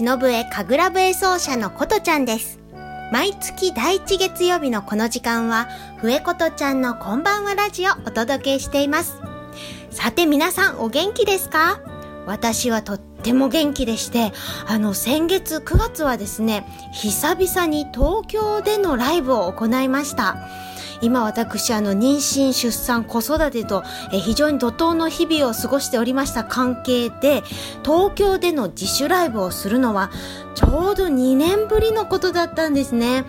忍笛神楽笛奏者のことちゃんです毎月第1月曜日のこの時間は、笛ことちゃんのこんばんはラジオお届けしています。さて皆さんお元気ですか？私はとっても元気でして、あの先月9月はですね、久々に東京でのライブを行いました。今私あの妊娠出産子育てとえ非常に怒涛の日々を過ごしておりました関係で東京での自主ライブをするのはちょうど2年ぶりのことだったんですね。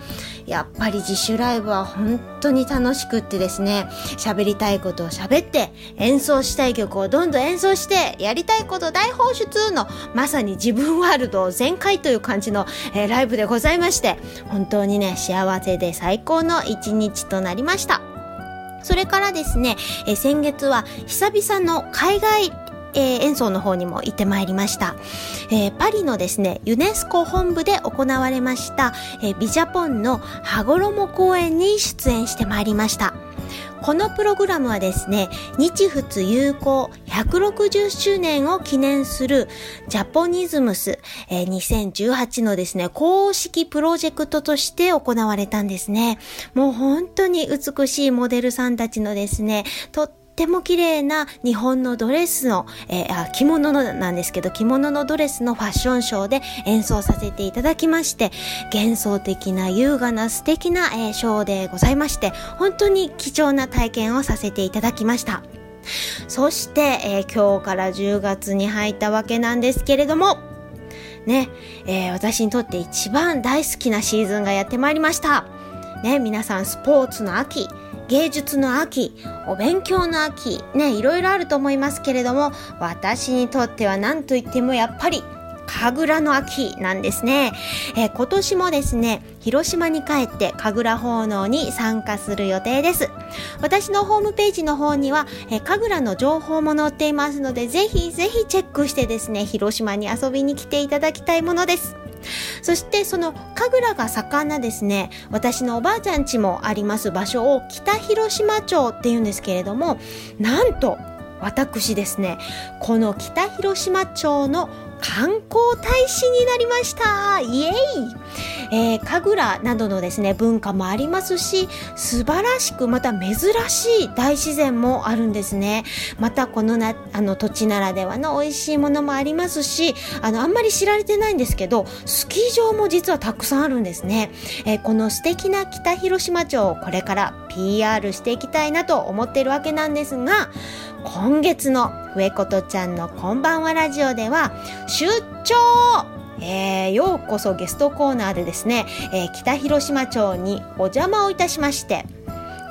やっぱり自主ライブは本当に楽しくってですね、喋りたいことを喋って、演奏したい曲をどんどん演奏して、やりたいこと大放出の、まさに自分ワールド全開という感じの、えー、ライブでございまして、本当にね、幸せで最高の一日となりました。それからですね、え先月は久々の海外えー、演奏の方にも行ってまいりました。えー、パリのですね、ユネスコ本部で行われました、えー、ビジャポンの羽衣公演に出演してまいりました。このプログラムはですね、日仏友好160周年を記念するジャポニズムス、え、2018のですね、公式プロジェクトとして行われたんですね。もう本当に美しいモデルさんたちのですね、とっっても綺麗な日本のドレスの、えー、着物のなんですけど着物のドレスのファッションショーで演奏させていただきまして幻想的な優雅な素敵な、えー、ショーでございまして本当に貴重な体験をさせていただきました。そして、えー、今日から10月に入ったわけなんですけれどもね、えー、私にとって一番大好きなシーズンがやってまいりました。ね、皆さんスポーツの秋芸術の秋、お勉強の秋、ね、いろいろあると思いますけれども、私にとっては何と言ってもやっぱり神楽の秋なんですね、えー、今年もですね、広島に帰って神楽奉納に参加する予定です。私のホームページの方には、えー、神楽の情報も載っていますので、ぜひぜひチェックしてですね、広島に遊びに来ていただきたいものです。そしてその神楽が盛んなですね、私のおばあちゃん家もあります場所を北広島町っていうんですけれども、なんと私ですね、この北広島町の観光大使になりましたイエイえー、神楽などのですね、文化もありますし、素晴らしく、また珍しい大自然もあるんですね。またこのな、あの土地ならではの美味しいものもありますし、あの、あんまり知られてないんですけど、スキー場も実はたくさんあるんですね。えー、この素敵な北広島町をこれから PR していきたいなと思っているわけなんですが、今月の上ことちゃんのこんばんはラジオでは出張。えー、ようこそゲストコーナーでですね、えー、北広島町にお邪魔をいたしまして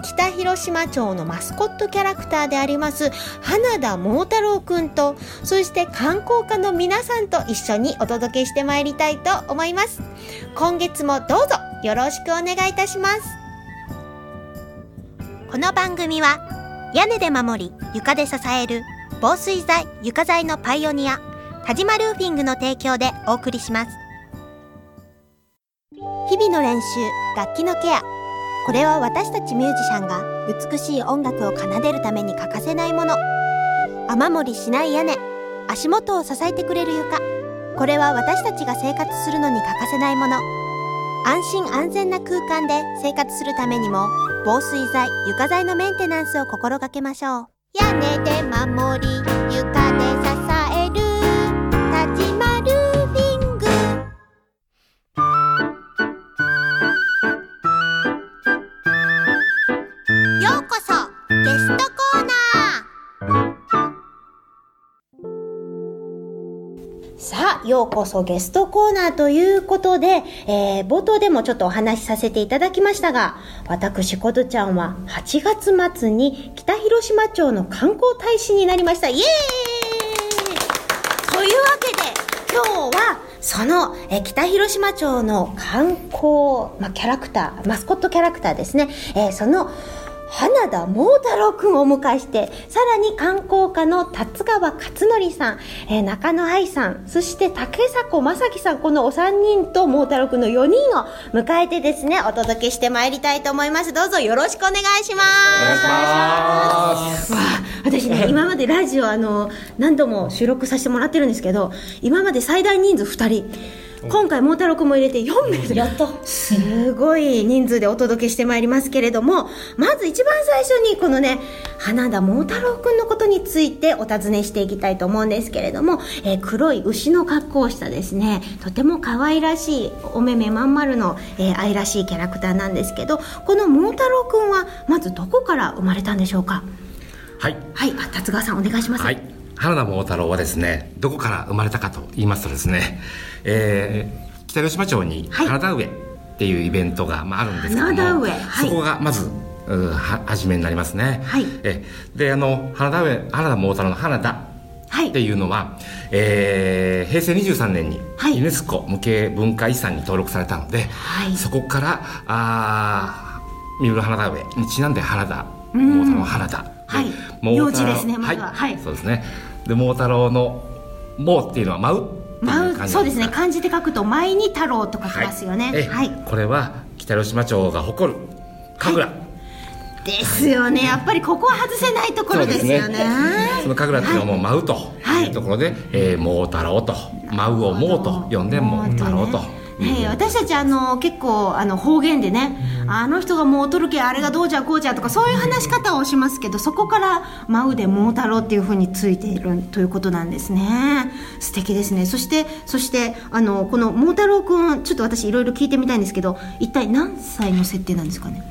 北広島町のマスコットキャラクターであります花田桃太郎くんとそして観光家の皆さんと一緒にお届けしてまいりたいと思います。今月もどうぞよろしくお願いいたします。この番組は屋根で守り床で支える防水材床材のパイオニア田島ルーフィングの提供でお送りします。日々の練習楽器のケア。これは私たちミュージシャンが美しい音楽を奏でるために欠かせないもの。雨漏りしない屋根。足元を支えてくれる床。これは私たちが生活するのに欠かせないもの。安心安全な空間で生活するためにも防水剤床材のメンテナンスを心がけましょう。屋根で守り床で支える田島ルーフィング。ようこそゲストさあ、ようこそゲストコーナーということで、えー、冒頭でもちょっとお話しさせていただきましたが、私、ことちゃんは8月末に北広島町の観光大使になりました。イエーイというわけで、今日は、その、え北広島町の観光、まあ、キャラクター、マスコットキャラクターですね。えー、その、花田桃太郎くんをお迎えして、さらに観光家の達川勝則さん、えー中野愛さん、そして竹迫正樹さん、このお三人と桃太郎くんの4人を迎えてですね、お届けしてまいりたいと思います。どうぞよろしくお願いします。お願いしますわあ私ね、今までラジオあの、何度も収録させてもらってるんですけど、今まで最大人数2人。今回、桃太郎くんも入れて4名でやったすごい人数でお届けしてまいりますけれども、まず一番最初にこのね、花田桃太郎くんのことについてお尋ねしていきたいと思うんですけれども、えー黒い牛の格好をしたですね、とても可愛らしい、お目目まん丸の、えー愛らしいキャラクターなんですけど、この桃太郎くんはまずどこから生まれたんでしょうか？はい。はい、あ達川さんお願いします。はい。花田桃太郎はですね、どこから生まれたかと言いますとですね、えー、北広島町にはい。花田植えっていうイベントが、まあ、あるんですけども、はい。そこがまず、うは初めになりますね。はい。えで、あの、花田植え、花田桃太郎の花田はい。っていうのは、えー平成23年にはい。ユネスコ無形文化遺産に登録されたので、はい。そこからあー三浦花田植えにちなんで花田桃太郎の花田、はい。桃太郎幼稚ですねまずははい。そうですね。で桃太郎の「桃」っていうのは舞うそうですねか。漢字で書くと前に太郎と書きますよね。えはい。これは北広島町が誇る神楽、ですよね。やっぱりここは外せないところですよね。その神楽っていうのはもう舞うと。はい。いうところで「えー桃太郎」と「舞う」を「桃」と呼んで「桃太郎」とええ私たちあの結構あの方言でね、あの人がもう劣るけあれがどうじゃこうじゃとかそういう話し方をしますけどそこから「舞う」で「桃太郎」っていうふうについているということなんですね。素敵ですね。そしてそしてあのこの桃太郎くんちょっと私いろいろ聞いてみたいんですけど一体何歳の設定なんですかね？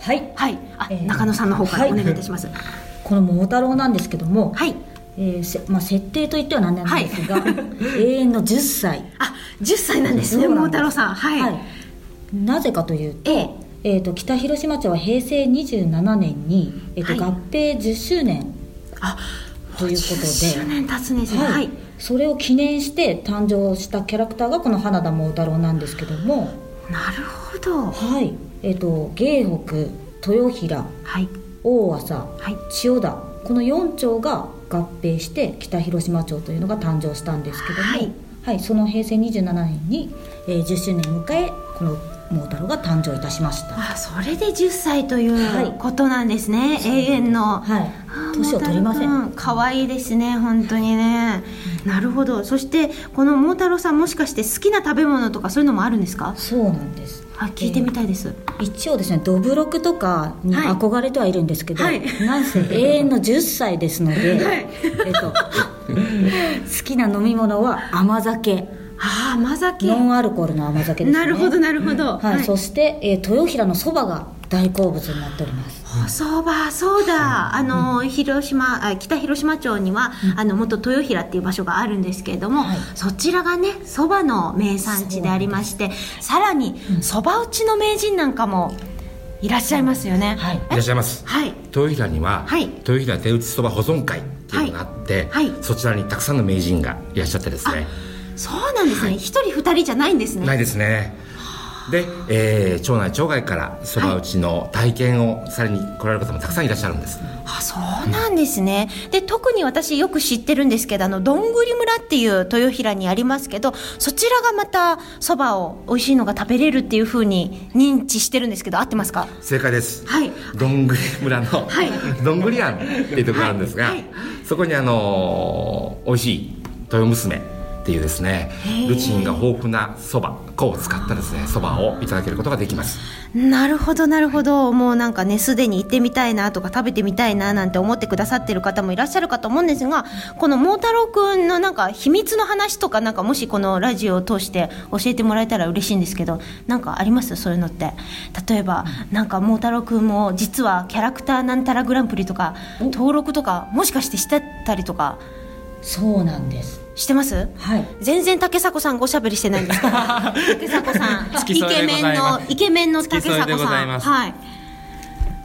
はい。はい。あ、えー。中野さんの方からお願いいたします。この桃太郎なんですけども、はいえーせまあ、設定といっては何なんですが、永遠の10歳。あ10歳なんですね桃太郎さん。はい、はい。なぜかというと,、ええ。えーと北広島町は平成27年に、えーとはい。合併10周年あということで。10周年経つんですねはい。はい。それを記念して誕生したキャラクターがこの花田桃太郎なんですけども、なるほど。はい。えー、と芸北豊平はい。大浅はい。千代田この4町が合併して北広島町というのが誕生したんですけども、はい。はいその平成27年に、えー10周年を迎えこの桃太郎が誕生いたしました。あそれで10歳といはい。うことなんですね、永遠の。はい。年を取りません。可愛いですね本当にね、なるほど。そしてこの桃太郎さんもしかして好きな食べ物とかそういうのもあるんですか？そうなんですあ聞いてみたいです、一応ですねどぶろくとかにはい。憧れてはいるんですけど、はい。なんせ永遠の10歳ですので、はい。えっと、好きな飲み物は甘酒。ああ甘酒。ノンアルコールの甘酒ですね。なるほどなるほど、はい。そして、えー豊平のそばが大好物になっておりますおそばそうだ、あの広島あ北広島町には、あの元豊平っていう場所があるんですけれども、はい。そちらがねそばの名産地でありましてさらにそば打ちの名人なんかもいらっしゃいますよね。はい。いらっしゃいます。はい。豊平には、はい。豊平手打ちそば保存会っていうのがあって、はい。はい。そちらにたくさんの名人がいらっしゃってですね。そうなんですね。一、人二人じゃないんですね。ないですねで、えー町内町外からそば打ちの体験をされに来られる方もたくさんいらっしゃるんです、あそうなんですね。で特に私よく知ってるんですけどあのどんぐり村っていう豊平にありますけどそちらがまたそばを美味しいのが食べれるっていうふうに認知してるんですけど合ってますか？正解です。はい。どんぐり村の、はい。どんぐり庵っていうところがあるんですが、はい。はい。そこにあのー美味しい豊娘っていうですねルチンが豊富なそば粉を使ったですねそばをいただけることができます。なるほどなるほど。もうなんかねすでに行ってみたいなとか食べてみたいななんて思ってくださってる方もいらっしゃるかと思うんですがこの桃太郎くんのなんか秘密の話とかなんかもしこのラジオを通して教えてもらえたら嬉しいんですけどなんかあります？そういうのって。例えばなんか桃太郎くんも実はキャラクターなんたらグランプリとか登録とかもしかしてしてたりとか。そうなんですしてます？はい。全然竹迫さんごしゃべりしてないんですか 竹迫さんイケメンのイケメンの竹迫さん。はい。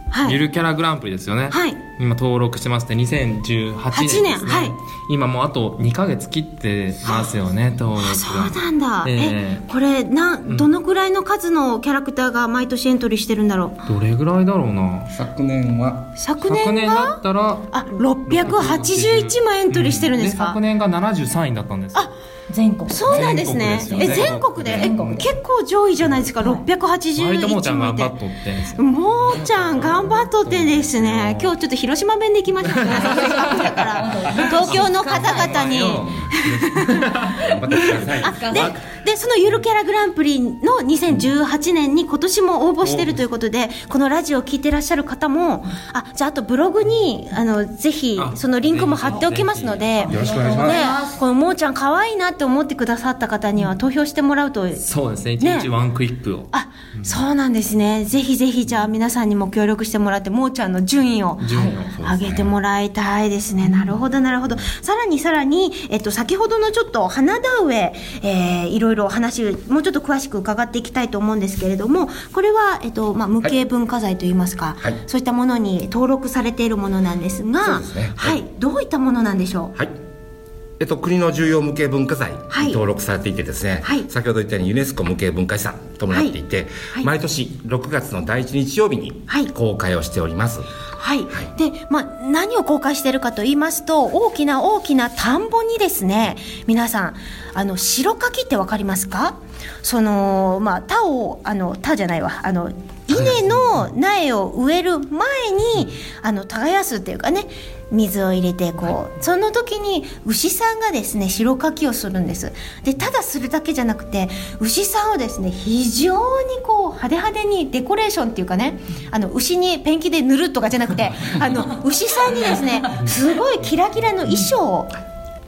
はい。ゆるキャラグランプリですよね。はい今登録してまして2018年ですね。8年はい。今もうあと2ヶ月切ってますよね登録が。そうなんだ、ええ。これなどのくらいの数のキャラクターが毎年エントリーしてるんだろう？どれぐらいだろうな。昨年は。昨昨年年だがったらあ681万エントリーしてるんですか、昨年が73位だったんです全国。そうなんですね。え全国で？結構上位じゃないですか、681割ともーちゃん頑張っとってんですよ。もーちゃん頑張っとってですね。今日ちょっと広島弁でいきましょうかくだから 東京の方々に。頑張ってください。ででそのゆるキャラグランプリの2018年に今年も応募してるということでこのラジオを聞いてらっしゃる方もあじゃああとブログにあのぜひあそのリンクも貼っておきますのでよろしくお願いします。ねこのもーちゃん可愛いなって思ってくださった方には投票してもらうとそうですね。ね。1日ワンクイップを。あそうなんですね。ぜひぜひじゃあ皆さんにも協力してもらってもーちゃんの順位を順位を上げてもらいたいですね。なるほど、なるほど。さらにさらに、えっと、先ほどのちょっと花田植え、えー、いろいろ話、もうちょっと詳しく伺っていきたいと思うんですけれども、これは、えっと、まあ、無形文化財といいますか、はい。そういったものに登録されているものなんですが、そうですね。はい、どういったものなんでしょう？はい。えっと、国の重要無形文化財にはい。登録されていてですね、はい。先ほど言ったようにユネスコ無形文化遺産ともなっていて、はい。毎年6月の第1日曜日にはい。公開をしております、はい、で、まあ、何を公開しているかと言いますと大きな大きな田んぼにですね皆さんあの白柿ってわかりますか？そのまあ田をあの田じゃないわ。あの稲の苗を植える前にあの耕すっていうかね水を入れてこう、その時に牛さんがですね白柿をするんです。でただするだけじゃなくて牛さんをですね非常にこう派手派手にデコレーションっていうかねあの牛にペンキで塗るとかじゃなくてあの牛さんにですねすごいキラキラの衣装を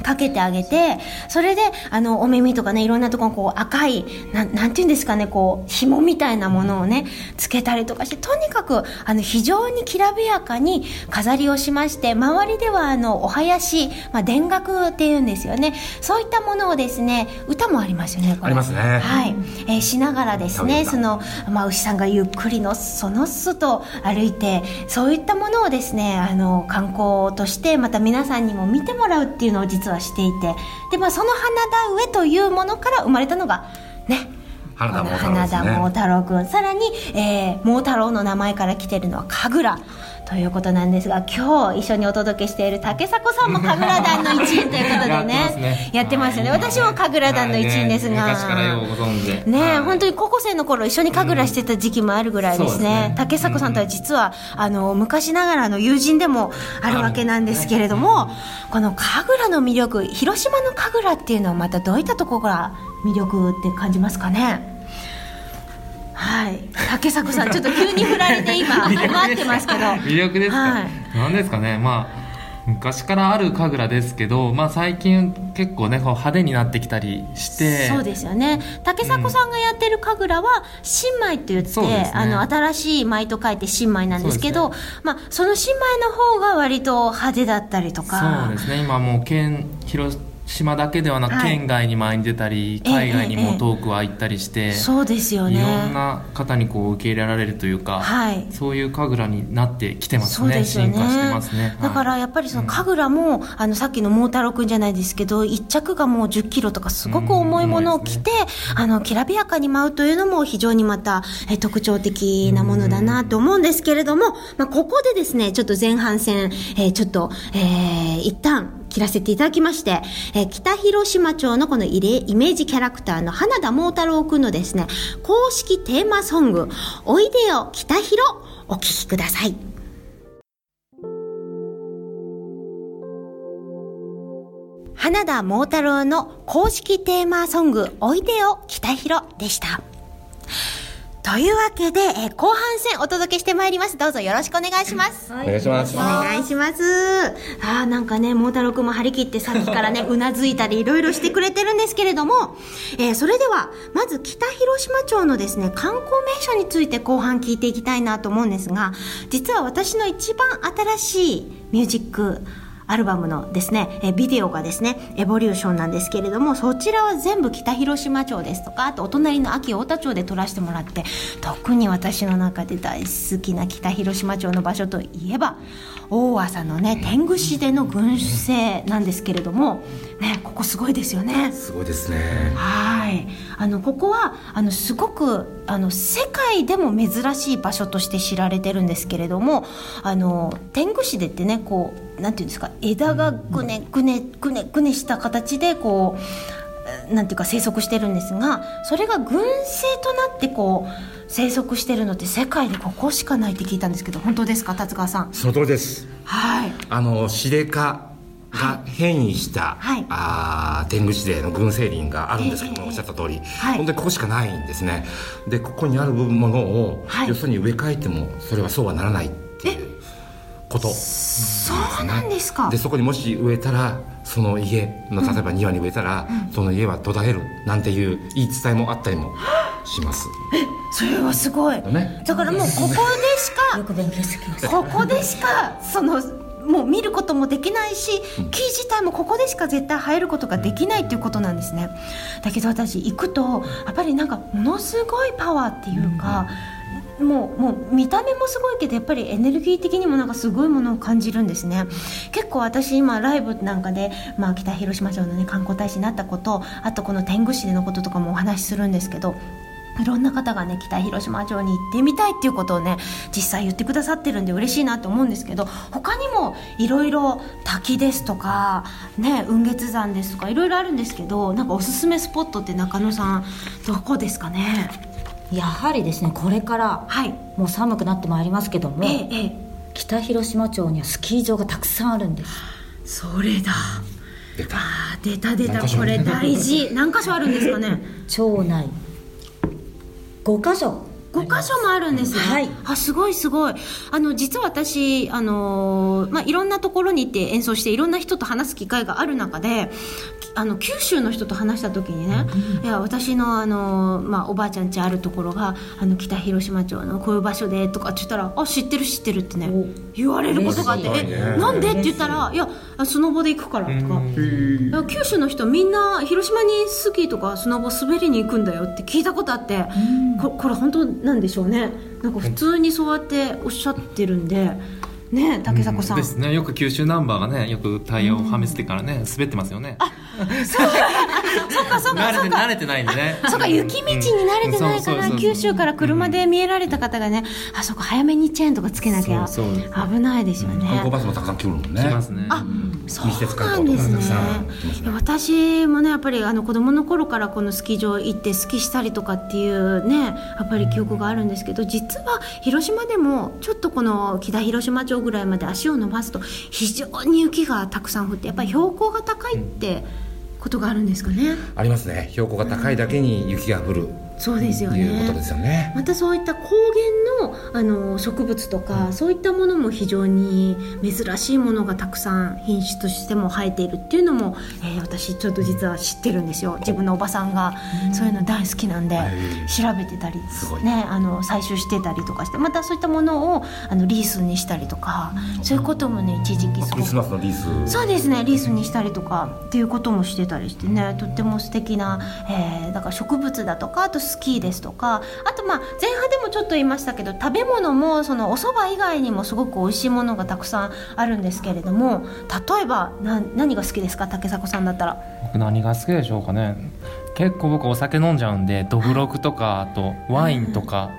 かけてあげてそれであのお耳とかねいろんなところにこう赤いなんなんていうんですかねこう紐みたいなものをねつけたりとかしてとにかくあの非常にきらびやかに飾りをしまして周りではあのお囃子、まあ、田楽っていうんですよね。そういったものをですね歌もありますよねありますね。はい、えーしながらですね歌その、まあ、牛さんがゆっくりのっそのっそと歩いてそういったものをですねあの観光としてまた皆さんにも見てもらうっていうのを実はしていてで、まあ、その花田植えというものから生まれたのがね花田桃太郎ですね。さらに、えー、桃太郎の名前から来てるのは神楽ということなんですが今日一緒にお届けしている竹迫さんも神楽団の一員ということでねやってますよね。私も神楽団の一員ですが、はい。ね昔からようご存ねえ、はい。本当に高校生の頃一緒に神楽してた時期もあるぐらいですね,、うん。すね。竹迫さんとは実は、あの昔ながらの友人でもあるわけなんですけれども、この神楽の魅力広島の神楽っていうのはまたどういったところが魅力って感じますかね？はい。竹迫さんちょっと急に振られて今 待ってますけど。魅力ですか、はい。なんですかね？まあ昔からある神楽ですけど、まあ、最近結構ね派手になってきたりして。そうですよね。竹迫さんがやってる神楽は新米って言って、そうですね。あの新しい米と書いて新米なんですけどそうまあ、その新米の方が割と派手だったりとか。そうですね。今もう県広島だけではなく、はい。県外に前に出たりええ海外にええも遠くは行ったりして、そうですよね。いろんな方にこう受け入れられるというか、はい。そういう神楽になってきてますねね。進化してますね。だからやっぱりその神楽も、あのさっきの桃太郎くんじゃないですけど一着がもう1 0キロとかすごく重いものを着て、あのきらびやかに舞うというのも非常にまたえ特徴的なものだなと思うんですけれども、まあ、ここでですねちょっと前半戦、えーちょっと、えー一旦切らせていただきまして、えー北広島町のこのイレイメージキャラクターの花田桃太郎くんのですね公式テーマソング「おいでよ北広」お聴きください。花田桃太郎の公式テーマソング、おいでよ北広でした。というわけで、えー後半戦お届けしてまいります。どうぞよろしくお願いします。はお願いしますお願いします。あーなんかね、桃太郎くんも張り切ってさっきからね、うなずいたりいろいろしてくれてるんですけれども、えーそれでは、まず北広島町のですね、観光名所について後半聞いていきたいなと思うんですが、実は私の一番新しいミュージックアルバムのですね、えビデオがですね、エボリューションなんですけれども、そちらは全部北広島町ですとか、あとお隣の秋太田町で撮らせてもらって、特に私の中で大好きな北広島町の場所といえば、大朝のね、天狗市での群生なんですけれども、ね、ここすごいですよね。すごいですね。はい、あのここはあのすごくあの世界でも珍しい場所として知られてるんですけれどもあの天狗市でってねこうなんていうんですか枝がぐねぐねぐねぐねした形でこうなんていうか生息してるんですがそれが群生となってこう生息してるのって世界でここしかないって聞いたんですけど本当ですか達川さん？その通りです。はい。あのシレ科が変異した、はい。あー天狗市での群生林があるんですけども、ええおっしゃった通り、はい。本当にここしかないんですね。でここにあるものを、はい。よそに植え替えてもそれはそうはならないっていうこと。そうなんですか。でそこにもし植えたらその家の例えば庭に植えたら、その家は途絶えるなんていう言い伝えもあったりもします。それはすごい。ね。だからもうここでしかよく勉強してきましたここでしかそのもう見ることもできないし木自体もここでしか絶対生えることができないっていうことなんですね。だけど私行くとやっぱりなんかものすごいパワーっていうか、もうもう見た目もすごいけどやっぱりエネルギー的にもなんかすごいものを感じるんですね。結構私今ライブなんかで、まあ、北広島町の、ね、観光大使になったことあとこの天狗市でのこととかもお話しするんですけどいろんな方がね北広島町に行ってみたいっていうことをね実際言ってくださってるんで嬉しいなと思うんですけど他にもいろいろ滝ですとかね雲月山ですとかいろいろあるんですけどなんかおすすめスポットって中野さんどこですかね？やはりですねこれからはい。もう寒くなってまいりますけども、ええええ。北広島町にはスキー場がたくさんあるんです。それだ。出た。あー出た出た。これ大事。何箇所あるんですかね？町内。5箇所5箇所もあるんですね。はい。あ、すごいすごい。あの、実は私、あのーまあ、いろんなところに行って演奏して、いろんな人と話す機会がある中で、あの、九州の人と話した時にね、いや、私の、あのーまあ、おばあちゃん家あるところが、あの、北広島町のこういう場所で、とかって言ったら、あ、知ってる知ってるってねお、言われることがあって、え、なんで？って言ったら、いや、あスノボで行くから、とか。いや九州の人みんな広島にスキーとかスノボ滑りに行くんだよって聞いたことあって、ここれ本当なんでしょうね。なんか普通にそうやっておっしゃってるんでね竹迫さん、ですね。よく九州ナンバーがねよくタイヤをはめ捨てからね滑ってますよねそうかそうか慣れそうか。て慣れてないんでね。そうか雪道に慣れてないからうん。そうそうそう九州から車で見えられた方がね。あそこ早めにチェーンとかつけなきゃ。そうそう危ないですよ観ね光バスもたくさん来るもんね。来ますね。あそうなんですね。私もねやっぱりあの子供の頃からこのスキー場行ってスキーしたりとかっていうねやっぱり記憶があるんですけど実は広島でもちょっとこの北広島町ぐらいまで足を伸ばすと非常に雪がたくさん降ってやっぱり標高が高いってことがあるんですかね。ありますね。標高が高いだけに雪が降る。そうですよということねですよね。またそういった高原のあの植物とか、そういったものも非常に珍しいものがたくさん品種としても生えているっていうのも、えー私ちょっと実は知ってるんですよ。自分のおばさんがそういうの大好きなんで、へ調べてたりね、あの採集してたりとかしてまたそういったものをあのリースにしたりとか、そういうこともね一時期すごくそうですねリースにしたりとかっていうこともしてたりしてねとっても素敵な、えーだから植物だとかあとスキーですとかあとまあ前半でもちょっと言いましたけど食べ物もそのお蕎麦以外にもすごく美味しいものがたくさんあるんですけれども例えばな何が好きですか？竹迫さんだったら。僕何が好きでしょうかね。結構僕お酒飲んじゃうんでどぶろくとかあとワインとか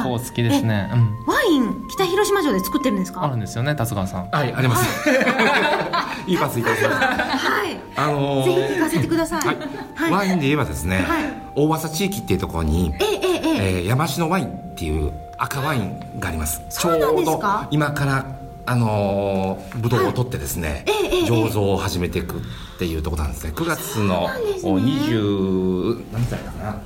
結構好きですね。うん。ワイン？北広島城で作ってるんですか？あるんですよね達川さん。はいあります。いいパスいただきましたはい。あのーぜひ聞かせてください。はい。はい。ワインで言えばですね、はい。大浅地域っていうところに、ええええ。えええー山篠ワインっていう赤ワインがあります。ちょうど今からあのー、ブドウを取ってですね、ええええ。醸造を始めていくっていうところなんですね。9月のそうなんですね。20何歳かな？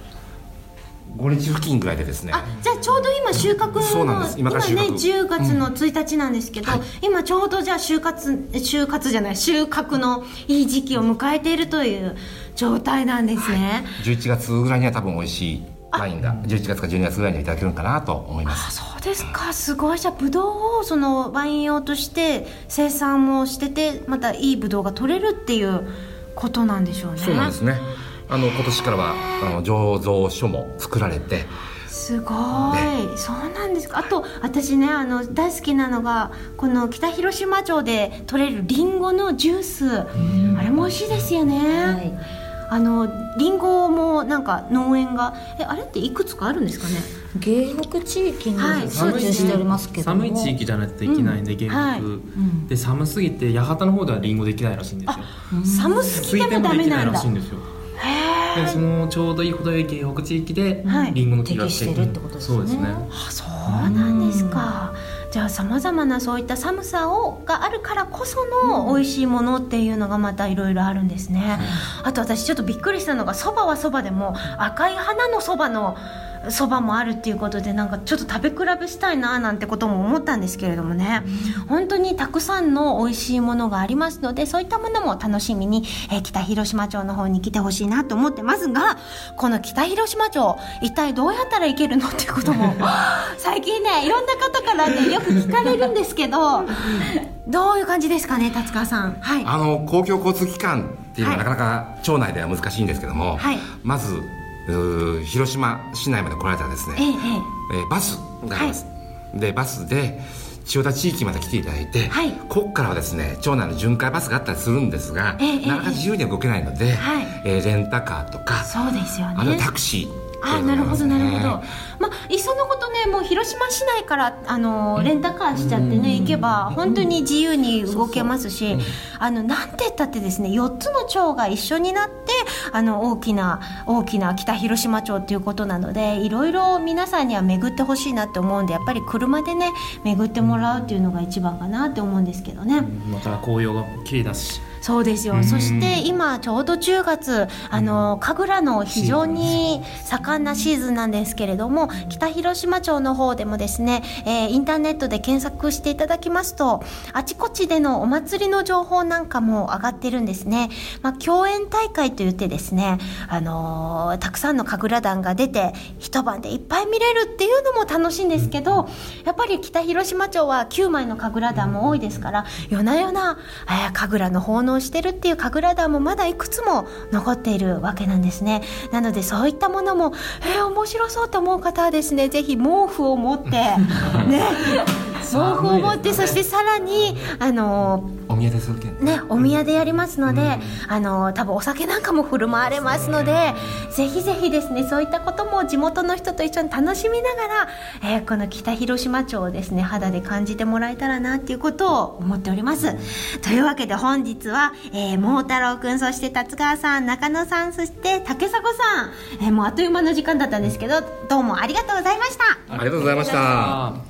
5日付近ぐらいでですね。あじゃあちょうど今収穫のそうなんです。今から収穫。ね10月の1日なんですけど、はい。今ちょうどじゃあ収穫収穫じゃない収穫のいい時期を迎えているという状態なんですね、11月ぐらいには多分美味しいワインが11月か12月ぐらいにいただけるかなと思います。そうですか。すごい。じゃあブドウをそのワイン用として生産もしててまたいいブドウが取れるっていうことなんでしょうね。そうなんですねあの今年からはあの醸造所も作られて。すごい、そうなんですか。あと私ねあの大好きなのがこの北広島町で取れるりんごのジュース。あれも美味しいですよね、はい。あのりんごもなんか農園がえあれっていくつかあるんですかね。芸北地域にはい。集中しておりますけども、寒い地域じゃないとできないんで、原はい。木、ん。で寒すぎて八幡の方ではリンゴできないらしいんですよ。寒すぎてもダメなんだ。らしいんですよでそのちょうどいい程よい芸北地域ではい。リンゴの木が適してるってことですね。そうですね。あそうなんですか。じゃあさまざまなそういった寒さをがあるからこその美味しいものっていうのがまたいろいろあるんですね、あと私ちょっとびっくりしたのがそばはそばでも赤い花のそばのそばもあるっていうことでなんかちょっと食べ比べしたいななんてことも思ったんですけれどもね、本当にたくさんの美味しいものがありますのでそういったものも楽しみに、えー北広島町の方に来てほしいなと思ってますがこの北広島町一体どうやったら行けるのっていうことも 最近ねいろんな方からねよく聞かれるんですけどどういう感じですかね達川さん。はい。あの公共交通機関っていうのははないかなか町内では難しいんですけども、はい。まず広島市内まで来られたらですね、ええバスがあります、でバスで千代田地域まで来ていただいて、はい。ここからはですね町内の巡回バスがあったりするんですが、ええええ。なかなか自由には動けないので、はい。えーレンタカーとえかそうですよね。あタクシーあなるほどなるほど。ねまあいっそのことねもう広島市内からあのレンタカーしちゃってね行けば本当に自由に動けますしあのなんて言ったってですね4つの町が一緒になってあの大きな大きな北広島町っていうことなのでいろいろ皆さんには巡ってほしいなって思うんでやっぱり車でね巡ってもらうっていうのが一番かなって思うんですけどね。今から紅葉が綺麗だしそうですよ、うん。そして今ちょうど10月あの神楽の非常に盛んなシーズンなんですけれども北広島町の方でもですね、えーインターネットで検索していただきますとあちこちでのお祭りの情報なんかも上がってるんですね、まあ、共演大会といってですね、あのーたくさんの神楽団が出て一晩でいっぱい見れるっていうのも楽しいんですけどやっぱり北広島町は9枚の神楽団も多いですから夜な夜な、えー神楽の奉納してるっていう神楽団もまだいくつも残っているわけなんですね。なのでそういったものもえー、面白そうと思う方はですねぜひ毛布を持ってね毛布を持ってそしてさらにあのーお宮でするけ。んね、お宮でやりますので、あの多分お酒なんかも振る舞われますのでぜひぜひですねそういったことも地元の人と一緒に楽しみながら、えーこの北広島町をですね肌で感じてもらえたらなっていうことを思っております。というわけで本日は、えー、桃太郎くんそして達川さん中野さんそして竹迫さん、えーもうあっという間の時間だったんですけどどうもありがとうございました。ありがとうございました。あ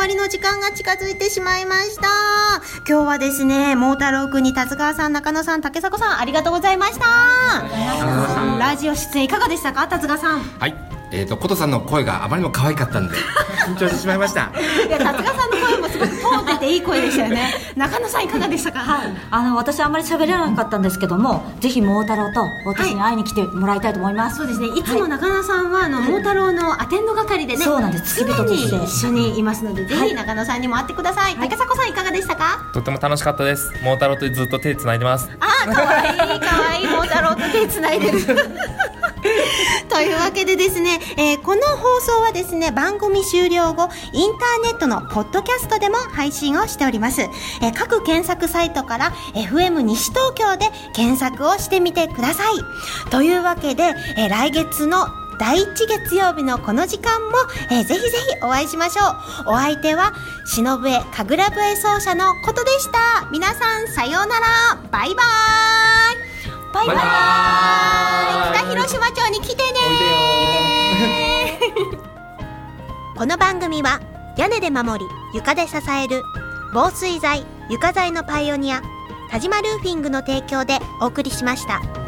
わりの時間が近づいてしまいました。今日はですね、桃太郎くんに達川さん、中野さん、竹迫さん、ありがとうございました。ラジオ出演いかがでしたか、達川さん。はいえー、と琴さんの声があまりにも可愛かったんで 緊張してしまいましたいや、達川さんの通ってていい声でしたよね。中野さんいかがでしたか？はい。あの私あんまり喋れなかったんですけどもぜひ桃太郎と私に会いに来てもらいたいと思います、そうですね。いつも中野さんは、あの、桃太郎のアテンド係でね。そうなんです常に一緒にいますので、ぜはいひ中野さんにも会ってください。竹迫さんいかがでしたか？とっても楽しかったです桃太郎とずっと手つないでますあー、かわいい、かわいい、桃太郎と手つないでる。というわけでですね、えーこの放送はですね、番組終了後、インターネットのポッドキャストでも配信をしております。えー各検索サイトから FM 西東京で検索をしてみてください。というわけで、えー来月の第1月曜日のこの時間も、えーぜひぜひお会いしましょう。お相手は、忍笛神楽笛奏者のことでした。皆さん、さようなら。バイバーイ。バイバーイ。広島町に来てねこの番組は屋根で守り床で支える防水材床材のパイオニア田島ルーフィングの提供でお送りしました。